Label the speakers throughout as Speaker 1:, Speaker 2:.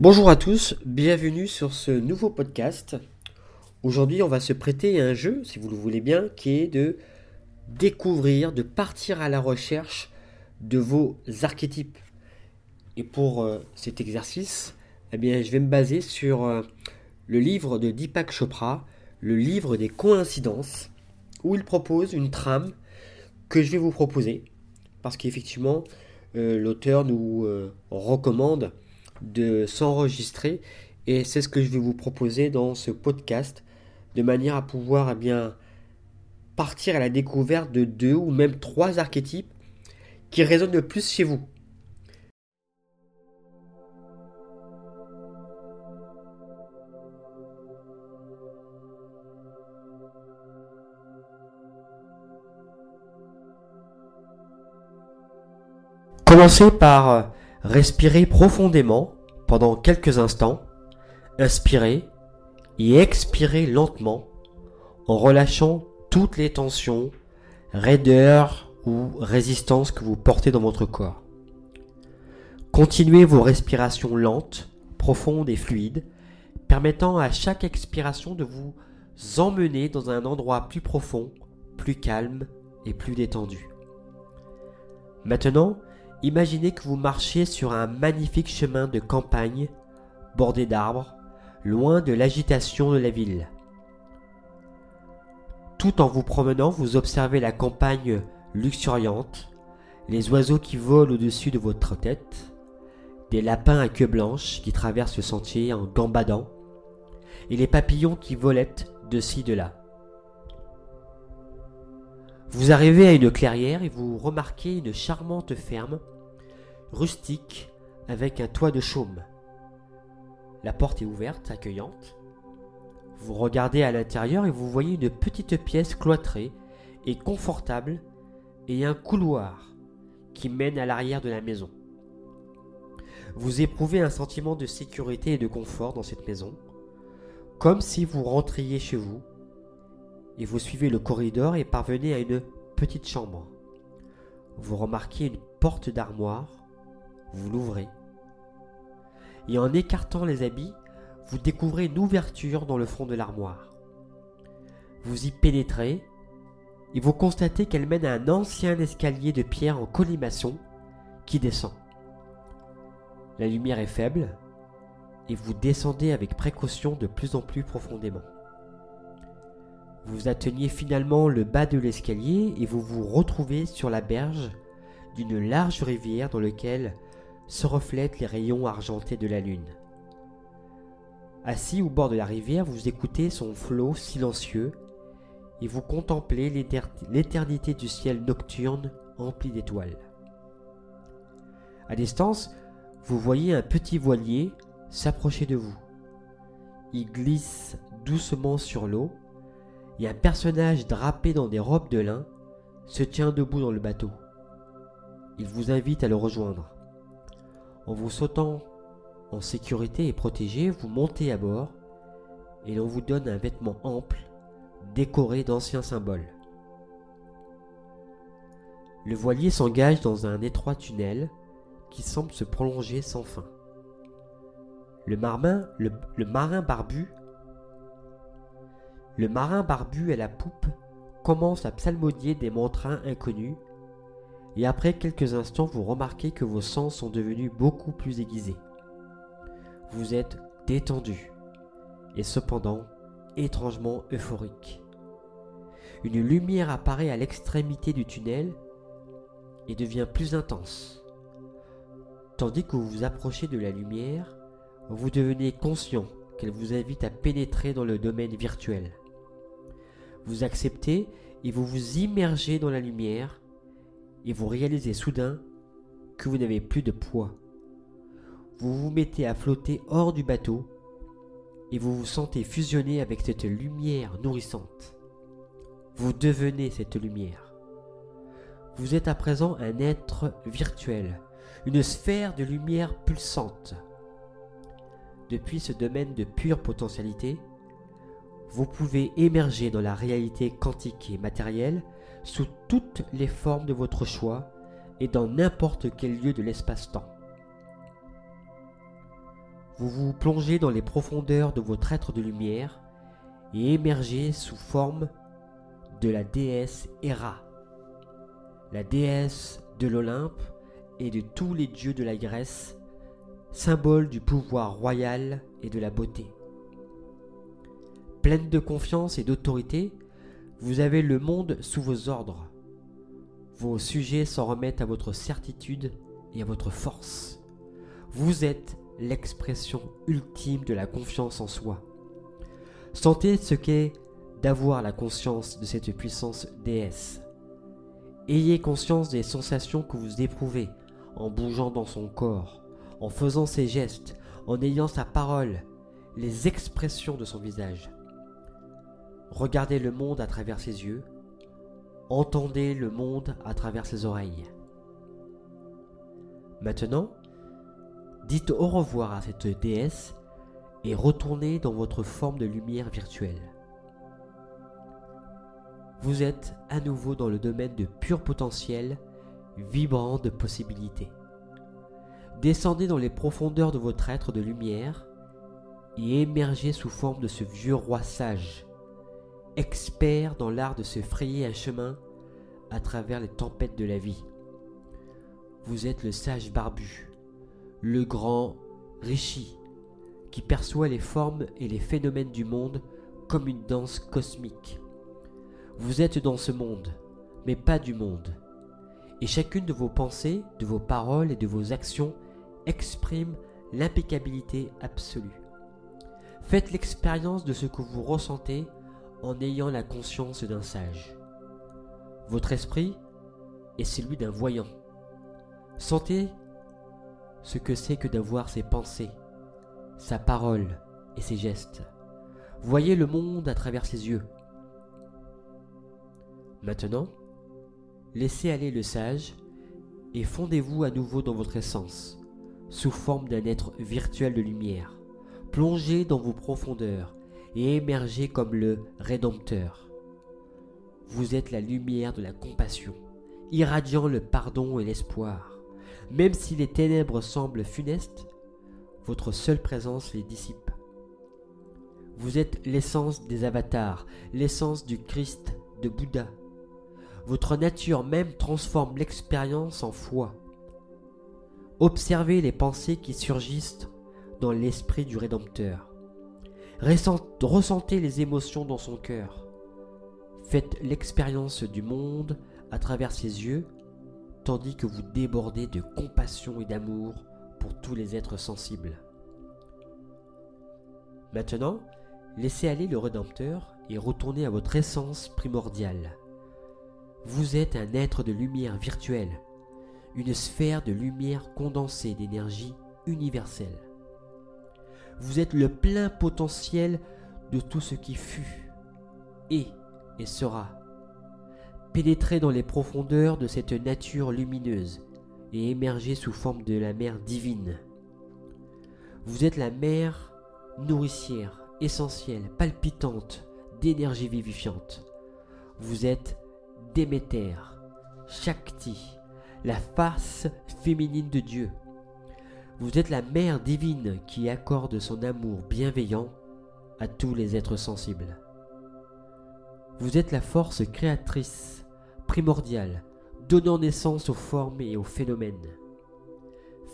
Speaker 1: Bonjour à tous, bienvenue sur ce nouveau podcast. Aujourd'hui, on va se prêter à un jeu, si vous le voulez bien, qui est de découvrir, de partir à la recherche de vos archétypes. Et pour euh, cet exercice, eh bien, je vais me baser sur euh, le livre de Deepak Chopra, le livre des coïncidences, où il propose une trame que je vais vous proposer, parce qu'effectivement, euh, l'auteur nous recommande de s'enregistrer et c'est ce que je vais vous proposer dans ce podcast de manière à pouvoir eh bien partir à la découverte de deux ou même trois archétypes qui résonnent le plus chez vous. Commencez par Respirez profondément pendant quelques instants. Inspirez et expirez lentement en relâchant toutes les tensions, raideurs ou résistances que vous portez dans votre corps. Continuez vos respirations lentes, profondes et fluides, permettant à chaque expiration de vous emmener dans un endroit plus profond, plus calme et plus détendu. Maintenant, Imaginez que vous marchez sur un magnifique chemin de campagne bordé d'arbres, loin de l'agitation de la ville. Tout en vous promenant, vous observez la campagne luxuriante, les oiseaux qui volent au-dessus de votre tête, des lapins à queue blanche qui traversent le sentier en gambadant, et les papillons qui volettent de ci de là. Vous arrivez à une clairière et vous remarquez une charmante ferme, rustique, avec un toit de chaume. La porte est ouverte, accueillante. Vous regardez à l'intérieur et vous voyez une petite pièce cloîtrée et confortable et un couloir qui mène à l'arrière de la maison. Vous éprouvez un sentiment de sécurité et de confort dans cette maison, comme si vous rentriez chez vous et vous suivez le corridor et parvenez à une petite chambre. Vous remarquez une porte d'armoire, vous l'ouvrez. Et en écartant les habits, vous découvrez une ouverture dans le fond de l'armoire. Vous y pénétrez et vous constatez qu'elle mène à un ancien escalier de pierre en colimaçon qui descend. La lumière est faible et vous descendez avec précaution de plus en plus profondément. Vous atteignez finalement le bas de l'escalier et vous vous retrouvez sur la berge d'une large rivière dans laquelle se reflètent les rayons argentés de la lune. Assis au bord de la rivière, vous écoutez son flot silencieux et vous contemplez l'éternité du ciel nocturne empli d'étoiles. À distance, vous voyez un petit voilier s'approcher de vous. Il glisse doucement sur l'eau et un personnage drapé dans des robes de lin se tient debout dans le bateau. Il vous invite à le rejoindre. En vous sautant en sécurité et protégé, vous montez à bord et l'on vous donne un vêtement ample décoré d'anciens symboles. Le voilier s'engage dans un étroit tunnel qui semble se prolonger sans fin. Le marin, le, le marin barbu le marin barbu à la poupe commence à psalmodier des montrains inconnus, et après quelques instants vous remarquez que vos sens sont devenus beaucoup plus aiguisés. Vous êtes détendu, et cependant étrangement euphorique. Une lumière apparaît à l'extrémité du tunnel et devient plus intense. Tandis que vous vous approchez de la lumière, vous devenez conscient qu'elle vous invite à pénétrer dans le domaine virtuel. Vous acceptez et vous vous immergez dans la lumière et vous réalisez soudain que vous n'avez plus de poids. Vous vous mettez à flotter hors du bateau et vous vous sentez fusionner avec cette lumière nourrissante. Vous devenez cette lumière. Vous êtes à présent un être virtuel, une sphère de lumière pulsante. Depuis ce domaine de pure potentialité, vous pouvez émerger dans la réalité quantique et matérielle sous toutes les formes de votre choix et dans n'importe quel lieu de l'espace-temps. vous vous plongez dans les profondeurs de votre être de lumière et émergez sous forme de la déesse Héra, la déesse de l'Olympe et de tous les dieux de la Grèce, symbole du pouvoir royal et de la beauté. Pleine de confiance et d'autorité, vous avez le monde sous vos ordres. Vos sujets s'en remettent à votre certitude et à votre force. Vous êtes l'expression ultime de la confiance en soi. Sentez ce qu'est d'avoir la conscience de cette puissance déesse. Ayez conscience des sensations que vous éprouvez en bougeant dans son corps, en faisant ses gestes, en ayant sa parole, les expressions de son visage. Regardez le monde à travers ses yeux, entendez le monde à travers ses oreilles. Maintenant, dites au revoir à cette déesse et retournez dans votre forme de lumière virtuelle. Vous êtes à nouveau dans le domaine de pur potentiel, vibrant de possibilités. Descendez dans les profondeurs de votre être de lumière et émergez sous forme de ce vieux roi sage, expert dans l'art de se frayer un chemin à travers les tempêtes de la vie. Vous êtes le sage barbu, le grand Rishi, qui perçoit les formes et les phénomènes du monde comme une danse cosmique. Vous êtes dans ce monde, mais pas du monde. Et chacune de vos pensées, de vos paroles et de vos actions exprime l'impeccabilité absolue. Faites l'expérience de ce que vous ressentez en ayant la conscience d'un sage. Votre esprit est celui d'un voyant. Sentez ce que c'est que d'avoir ses pensées, sa parole et ses gestes. Voyez le monde à travers ses yeux. Maintenant, laissez aller le sage et fondez-vous à nouveau dans votre essence, sous forme d'un être virtuel de lumière. Plongez dans vos profondeurs et émergez comme le Rédempteur. Vous êtes la lumière de la compassion, irradiant le pardon et l'espoir. Même si les ténèbres semblent funestes, votre seule présence les dissipe. Vous êtes l'essence des avatars, l'essence du Christ, de Bouddha, votre nature même transforme l'expérience en foi. Observez les pensées qui surgissent dans l'esprit du Rédempteur. Ressentez les émotions dans son cœur. Faites l'expérience du monde à travers ses yeux, tandis que vous débordez de compassion et d'amour pour tous les êtres sensibles. Maintenant, laissez aller le Rédempteur et retournez à votre essence primordiale. Vous êtes un être de lumière virtuelle, une sphère de lumière condensée d'énergie universelle. Vous êtes le plein potentiel de tout ce qui fut, est et sera. Pénétrez dans les profondeurs de cette nature lumineuse et émergez sous forme de la mer divine. Vous êtes la mer nourricière, essentielle, palpitante, d'énergie vivifiante. Vous êtes Déméter, Shakti, la face féminine de Dieu. Vous êtes la mère divine qui accorde son amour bienveillant à tous les êtres sensibles. Vous êtes la force créatrice, primordiale, donnant naissance aux formes et aux phénomènes.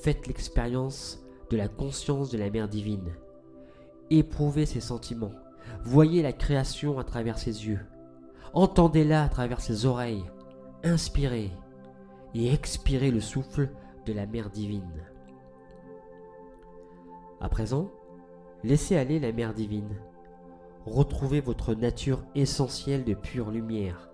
Speaker 1: Faites l'expérience de la conscience de la mère divine. Éprouvez ses sentiments. Voyez la création à travers ses yeux. Entendez-la à travers ses oreilles. Inspirez et expirez le souffle de la mère divine. À présent, laissez aller la mère divine. Retrouvez votre nature essentielle de pure lumière,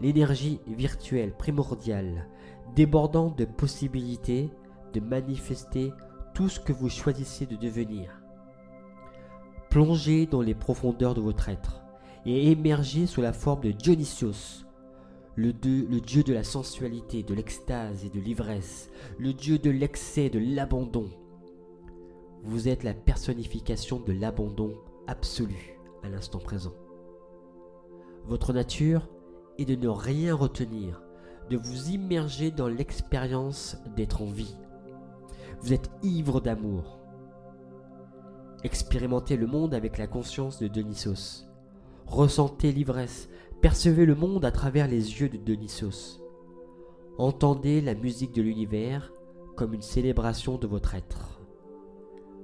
Speaker 1: l'énergie virtuelle primordiale, débordant de possibilités de manifester tout ce que vous choisissez de devenir. Plongez dans les profondeurs de votre être et émerger sous la forme de Dionysios, le dieu de la sensualité, de l'extase et de l'ivresse, le dieu de l'excès, de l'abandon. Vous êtes la personnification de l'abandon absolu à l'instant présent. Votre nature est de ne rien retenir, de vous immerger dans l'expérience d'être en vie. Vous êtes ivre d'amour. Expérimentez le monde avec la conscience de Dionysos. Ressentez l'ivresse, percevez le monde à travers les yeux de Dionysos. Entendez la musique de l'univers comme une célébration de votre être.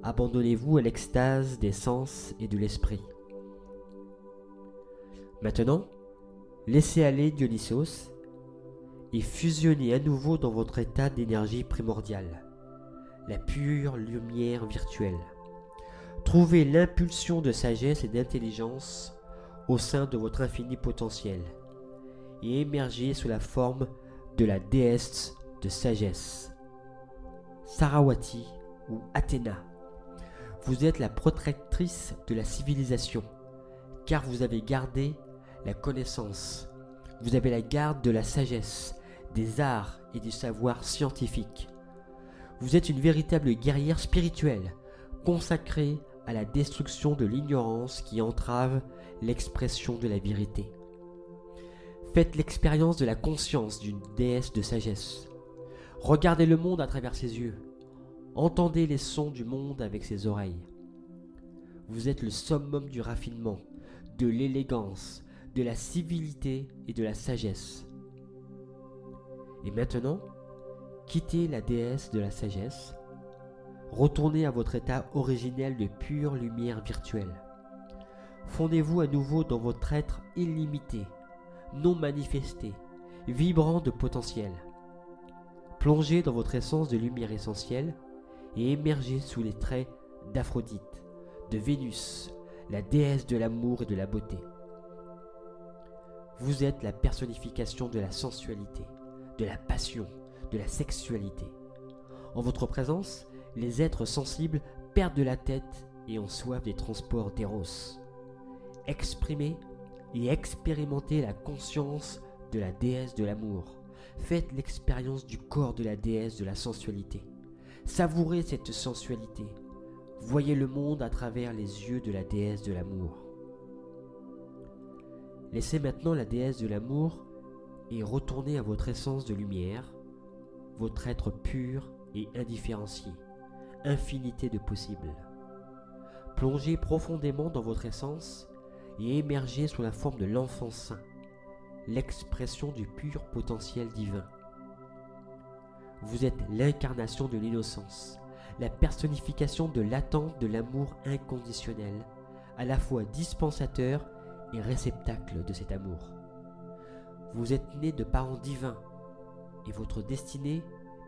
Speaker 1: Abandonnez-vous à l'extase des sens et de l'esprit. Maintenant, laissez aller Dionysos et fusionnez à nouveau dans votre état d'énergie primordiale, la pure lumière virtuelle. Trouvez l'impulsion de sagesse et d'intelligence au sein de votre infini potentiel et émergez sous la forme de la déesse de sagesse, Sarawati ou Athéna. Vous êtes la protectrice de la civilisation, car vous avez gardé la connaissance, vous avez la garde de la sagesse, des arts et du savoir scientifique. Vous êtes une véritable guerrière spirituelle, consacrée à la destruction de l'ignorance qui entrave l'expression de la vérité. Faites l'expérience de la conscience d'une déesse de sagesse. Regardez le monde à travers ses yeux. Entendez les sons du monde avec ses oreilles. Vous êtes le summum du raffinement, de l'élégance, de la civilité et de la sagesse. Et maintenant, quittez la déesse de la sagesse, retournez à votre état originel de pure lumière virtuelle. Fondez-vous à nouveau dans votre être illimité, non manifesté, vibrant de potentiel. Plongez dans votre essence de lumière essentielle et émergez sous les traits d'Aphrodite, de Vénus, la déesse de l'amour et de la beauté. Vous êtes la personnification de la sensualité, de la passion, de la sexualité. En votre présence, les êtres sensibles perdent de la tête et ont soif des transports d'Eros. Exprimez et expérimentez la conscience de la déesse de l'amour. Faites l'expérience du corps de la déesse de la sensualité. Savourez cette sensualité. Voyez le monde à travers les yeux de la déesse de l'amour. Laissez maintenant la déesse de l'amour et retournez à votre essence de lumière, votre être pur et indifférencié, infinité de possibles. Plongez profondément dans votre essence et émergez sous la forme de l'enfant saint, l'expression du pur potentiel divin. Vous êtes l'incarnation de l'innocence, la personnification de l'attente de l'amour inconditionnel, à la fois dispensateur et réceptacle de cet amour. Vous êtes né de parents divins et votre destinée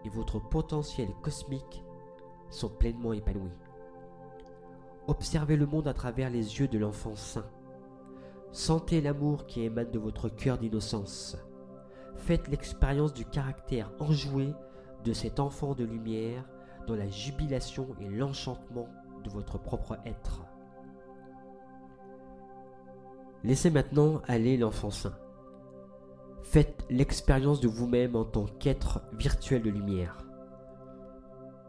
Speaker 1: et votre potentiel cosmique sont pleinement épanouis. Observez le monde à travers les yeux de l'enfant saint. Sentez l'amour qui émane de votre cœur d'innocence. Faites l'expérience du caractère enjoué de cet enfant de lumière dans la jubilation et l'enchantement de votre propre être. Laissez maintenant aller l'enfant saint. Faites l'expérience de vous-même en tant qu'être virtuel de lumière.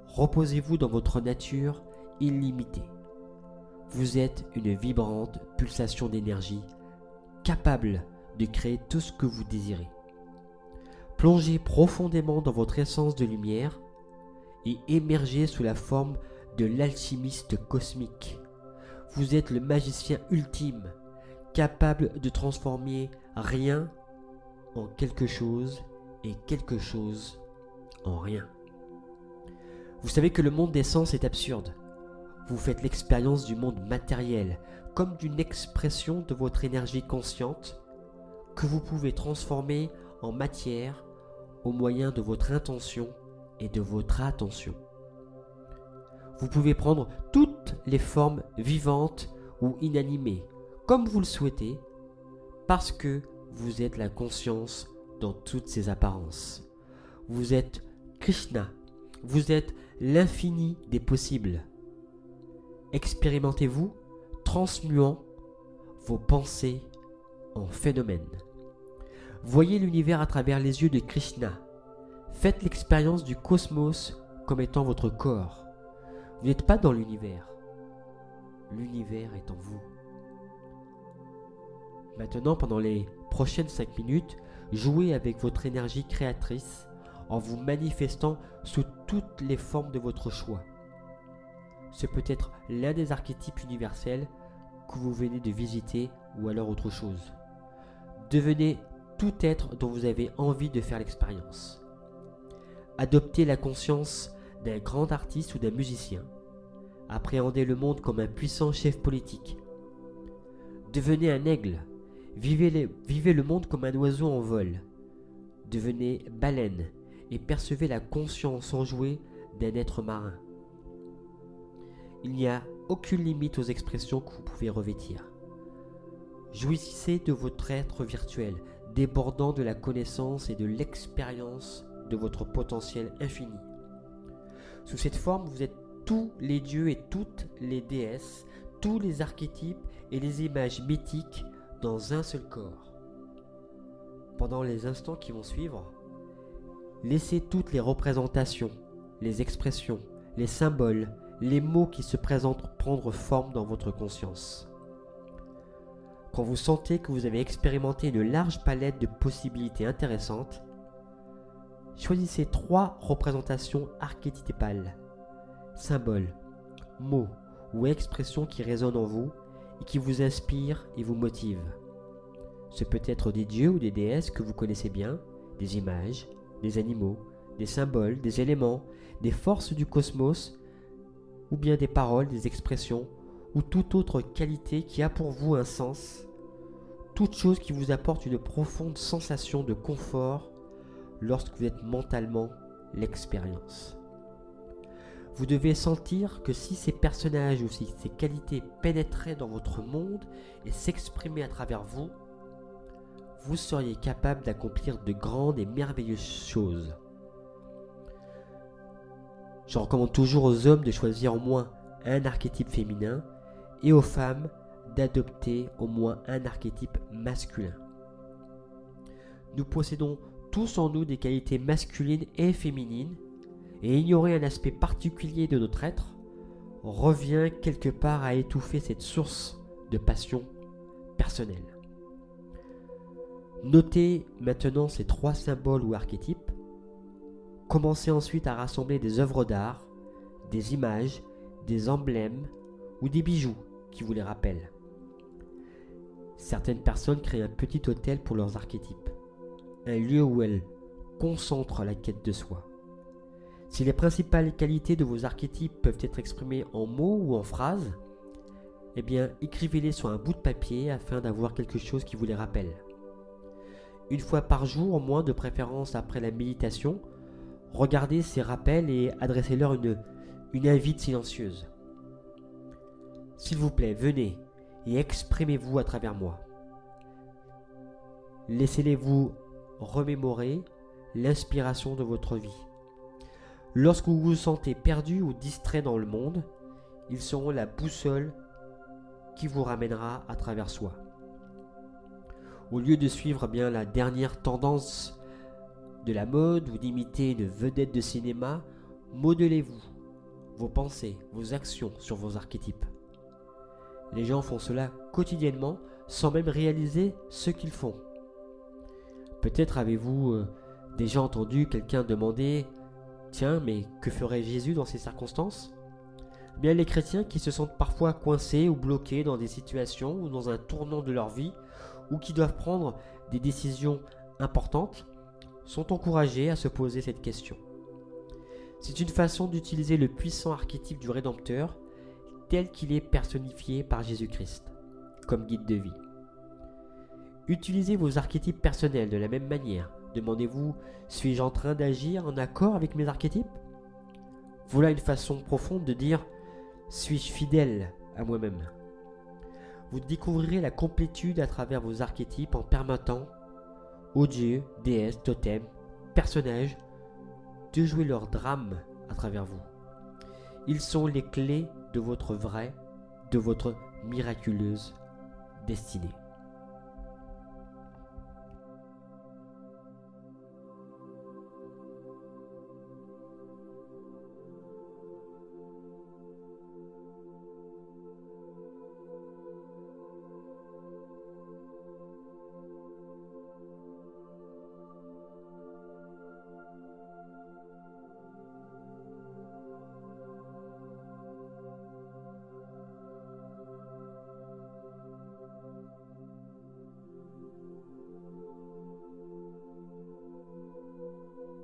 Speaker 1: Reposez-vous dans votre nature illimitée. Vous êtes une vibrante pulsation d'énergie capable de créer tout ce que vous désirez. Plongez profondément dans votre essence de lumière et émergez sous la forme de l'alchimiste cosmique. Vous êtes le magicien ultime, capable de transformer rien en quelque chose et quelque chose en rien. Vous savez que le monde des sens est absurde. Vous faites l'expérience du monde matériel comme d'une expression de votre énergie consciente que vous pouvez transformer en matière au moyen de votre intention et de votre attention. Vous pouvez prendre toutes les formes vivantes ou inanimées, comme vous le souhaitez, parce que vous êtes la conscience dans toutes ses apparences. Vous êtes Krishna, vous êtes l'infini des possibles. Expérimentez-vous transmuant vos pensées en phénomènes. Voyez l'univers à travers les yeux de Krishna. Faites l'expérience du cosmos comme étant votre corps. Vous n'êtes pas dans l'univers. L'univers est en vous. Maintenant, pendant les prochaines 5 minutes, jouez avec votre énergie créatrice en vous manifestant sous toutes les formes de votre choix. ce peut être l'un des archétypes universels que vous venez de visiter ou alors autre chose. Devenez tout être dont vous avez envie de faire l'expérience. Adoptez la conscience d'un grand artiste ou d'un musicien. Appréhendez le monde comme un puissant chef politique. Devenez un aigle. Vivez, le monde comme un oiseau en vol. Devenez baleine et percevez la conscience enjouée d'un être marin. Il n'y a aucune limite aux expressions que vous pouvez revêtir. Jouissez de votre être virtuel, débordant de la connaissance et de l'expérience de votre potentiel infini. Sous cette forme, vous êtes tous les dieux et toutes les déesses, tous les archétypes et les images mythiques dans un seul corps. Pendant les instants qui vont suivre, laissez toutes les représentations, les expressions, les symboles, les mots qui se présentent prendre forme dans votre conscience. Quand vous sentez que vous avez expérimenté une large palette de possibilités intéressantes, choisissez trois représentations archétypales, symboles, mots ou expressions qui résonnent en vous et qui vous inspirent et vous motivent. Ce peut être des dieux ou des déesses que vous connaissez bien, des images, des animaux, des symboles, des éléments, des forces du cosmos ou bien des paroles, des expressions, ou toute autre qualité qui a pour vous un sens, toute chose qui vous apporte une profonde sensation de confort lorsque vous êtes mentalement l'expérience. Vous devez sentir que si ces personnages ou si ces qualités pénétraient dans votre monde et s'exprimaient à travers vous, vous seriez capable d'accomplir de grandes et merveilleuses choses. Je recommande toujours aux hommes de choisir au moins un archétype féminin et aux femmes d'adopter au moins un archétype masculin. Nous possédons tous en nous des qualités masculines et féminines, et ignorer un aspect particulier de notre être revient quelque part à étouffer cette source de passion personnelle. Notez maintenant ces trois symboles ou archétypes Commencez ensuite à rassembler des œuvres d'art, des images, des emblèmes ou des bijoux qui vous les rappellent. Certaines personnes créent un petit hôtel pour leurs archétypes, un lieu où elles concentrent la quête de soi. Si les principales qualités de vos archétypes peuvent être exprimées en mots ou en phrases, eh bien écrivez-les sur un bout de papier afin d'avoir quelque chose qui vous les rappelle. Une fois par jour, au moins de préférence après la méditation, regardez ces rappels et adressez-leur une, une invite silencieuse. S'il vous plaît, venez et exprimez-vous à travers moi. Laissez-les vous remémorer l'inspiration de votre vie. Lorsque vous vous sentez perdu ou distrait dans le monde, ils seront la boussole qui vous ramènera à travers soi. Au lieu de suivre bien la dernière tendance de la mode ou d'imiter une vedette de cinéma, modelez-vous, vos pensées, vos actions sur vos archétypes. Les gens font cela quotidiennement sans même réaliser ce qu'ils font. Peut-être avez-vous euh, déjà entendu quelqu'un demander Tiens, mais que ferait Jésus dans ces circonstances? Bien les chrétiens qui se sentent parfois coincés ou bloqués dans des situations ou dans un tournant de leur vie ou qui doivent prendre des décisions importantes sont encouragés à se poser cette question. C'est une façon d'utiliser le puissant archétype du Rédempteur tel qu'il est personnifié par Jésus-Christ, comme guide de vie. Utilisez vos archétypes personnels de la même manière. Demandez-vous, suis-je en train d'agir en accord avec mes archétypes? Voilà une façon profonde de dire, suis-je fidèle à moi-même? Vous découvrirez la complétude à travers vos archétypes en permettant aux dieux, déesses, totems, personnages, de jouer leur drame à travers vous. Ils sont les clés de votre vrai, de votre miraculeuse destinée.